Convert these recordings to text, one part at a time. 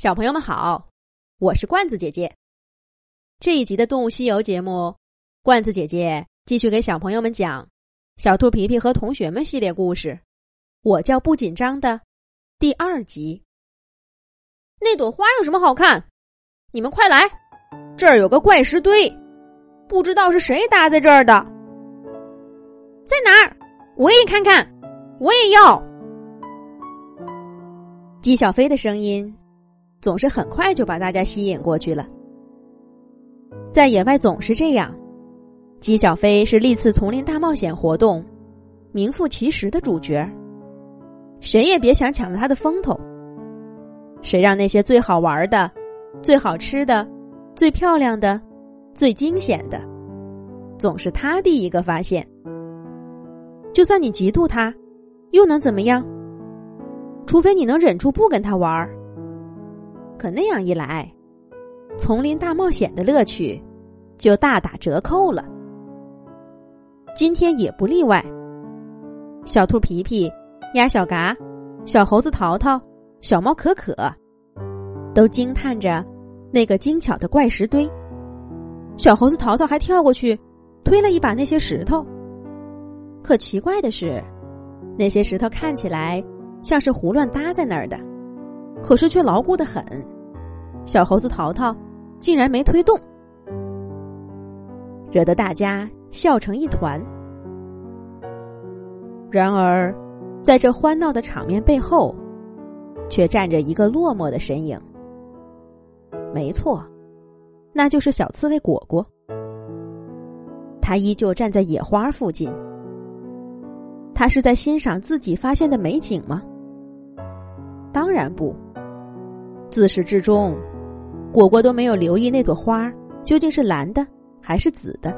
小朋友们好，我是罐子姐姐。这一集的《动物西游》节目，罐子姐姐继续给小朋友们讲《小兔皮皮和同学们》系列故事。我叫不紧张的第二集。那朵花有什么好看？你们快来，这儿有个怪石堆，不知道是谁搭在这儿的。在哪儿？我也看看，我也要。姬小飞的声音总是很快就把大家吸引过去了。在野外总是这样，姬小飞是历次丛林大冒险活动名副其实的主角。谁也别想抢了他的风头。谁让那些最好玩的、最好吃的、最漂亮的、最惊险的，总是他第一个发现。就算你嫉妒他，又能怎么样？除非你能忍住不跟他玩儿。可那样一来，丛林大冒险的乐趣就大打折扣了。今天也不例外。小兔皮皮。鸭小嘎、小猴子淘淘、小猫可可，都惊叹着那个精巧的怪石堆。小猴子淘淘还跳过去推了一把那些石头。可奇怪的是，那些石头看起来像是胡乱搭在那儿的，可是却牢固的很。小猴子淘淘竟然没推动，惹得大家笑成一团。然而。在这欢闹的场面背后，却站着一个落寞的身影。没错，那就是小刺猬果果。他依旧站在野花附近。他是在欣赏自己发现的美景吗？当然不。自始至终，果果都没有留意那朵花究竟是蓝的还是紫的，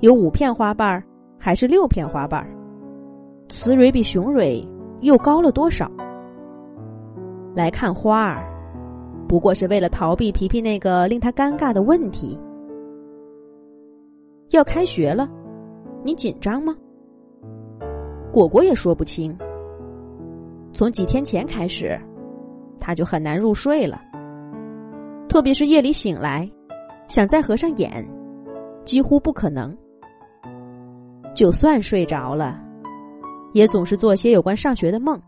有五片花瓣还是六片花瓣。雌蕊比雄蕊又高了多少？来看花儿，不过是为了逃避皮皮那个令他尴尬的问题。要开学了，你紧张吗？果果也说不清。从几天前开始，他就很难入睡了。特别是夜里醒来，想再合上眼，几乎不可能。就算睡着了。也总是做些有关上学的梦。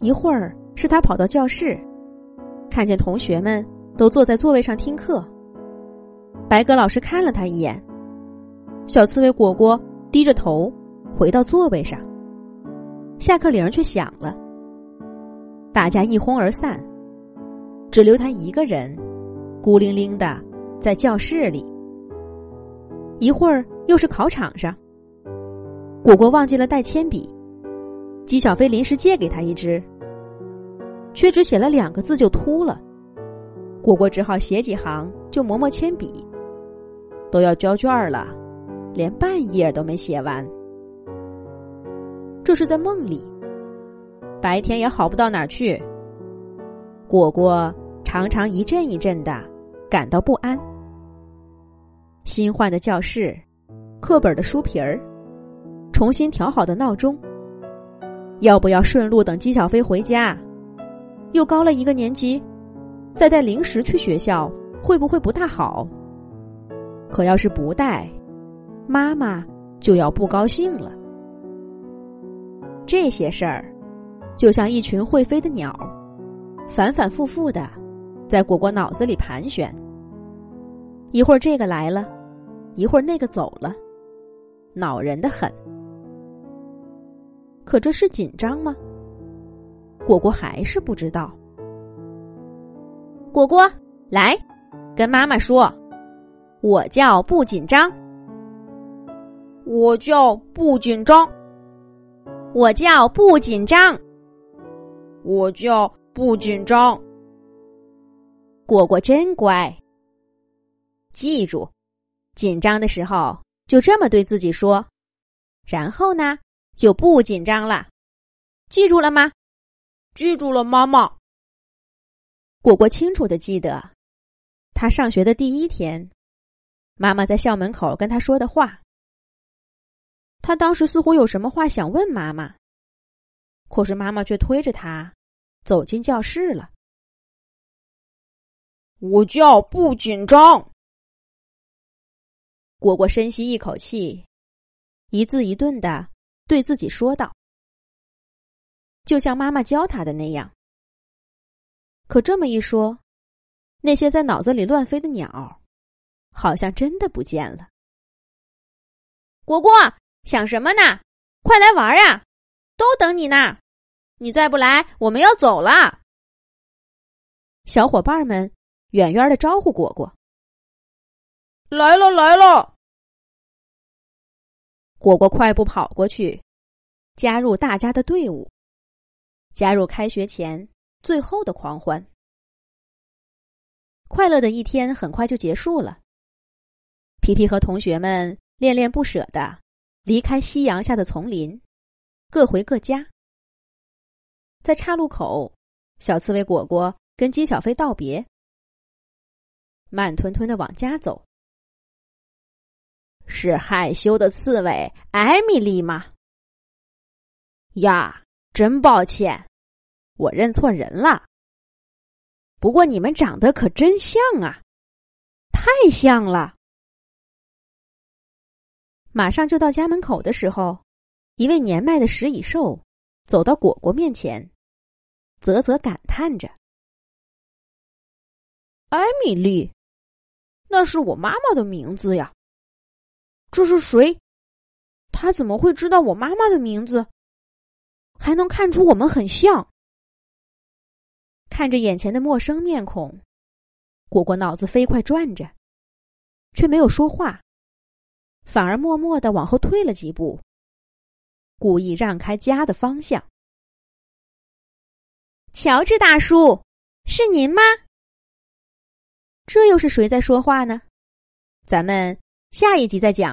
一会儿是他跑到教室，看见同学们都坐在座位上听课。白鸽老师看了他一眼，小刺猬果果低着头回到座位上。下课铃却响了，大家一哄而散，只留他一个人，孤零零的在教室里。一会儿又是考场上。果果忘记了带铅笔，姬小飞临时借给他一支，却只写了两个字就秃了。果果只好写几行就磨磨铅笔。都要交卷了，连半页都没写完。这是在梦里，白天也好不到哪儿去。果果常常一阵一阵的感到不安。新换的教室，课本的书皮儿。重新调好的闹钟，要不要顺路等姬小飞回家？又高了一个年级，再带零食去学校会不会不大好？可要是不带，妈妈就要不高兴了。这些事儿，就像一群会飞的鸟，反反复复的在果果脑子里盘旋。一会儿这个来了，一会儿那个走了，恼人的很。可这是紧张吗？果果还是不知道。果果，来，跟妈妈说，我叫不紧张。我叫不紧张。我叫不紧张。我叫不紧张。果果真乖。记住，紧张的时候就这么对自己说，然后呢？就不紧张了，记住了吗？记住了，妈妈。果果清楚的记得，他上学的第一天，妈妈在校门口跟他说的话。他当时似乎有什么话想问妈妈，可是妈妈却推着他走进教室了。我叫不紧张。果果深吸一口气，一字一顿的对自己说道：“就像妈妈教他的那样。”可这么一说，那些在脑子里乱飞的鸟，好像真的不见了。果果想什么呢？快来玩呀！都等你呢。你再不来，我们要走了。小伙伴们远远的招呼果果：“来了，来了！”果果快步跑过去，加入大家的队伍，加入开学前最后的狂欢。快乐的一天很快就结束了。皮皮和同学们恋恋不舍的离开夕阳下的丛林，各回各家。在岔路口，小刺猬果果跟金小飞道别，慢吞吞的往家走。是害羞的刺猬艾米丽吗？呀，真抱歉，我认错人了。不过你们长得可真像啊，太像了。马上就到家门口的时候，一位年迈的食蚁兽走到果果面前。啧啧感叹着：“艾米丽，那是我妈妈的名字呀。这是谁？他怎么会知道我妈妈的名字？还能看出我们很像？”看着眼前的陌生面孔，果果脑子飞快转着，却没有说话，反而默默的往后退了几步，故意让开家的方向。乔治大叔，是您吗？这又是谁在说话呢？咱们下一集再讲。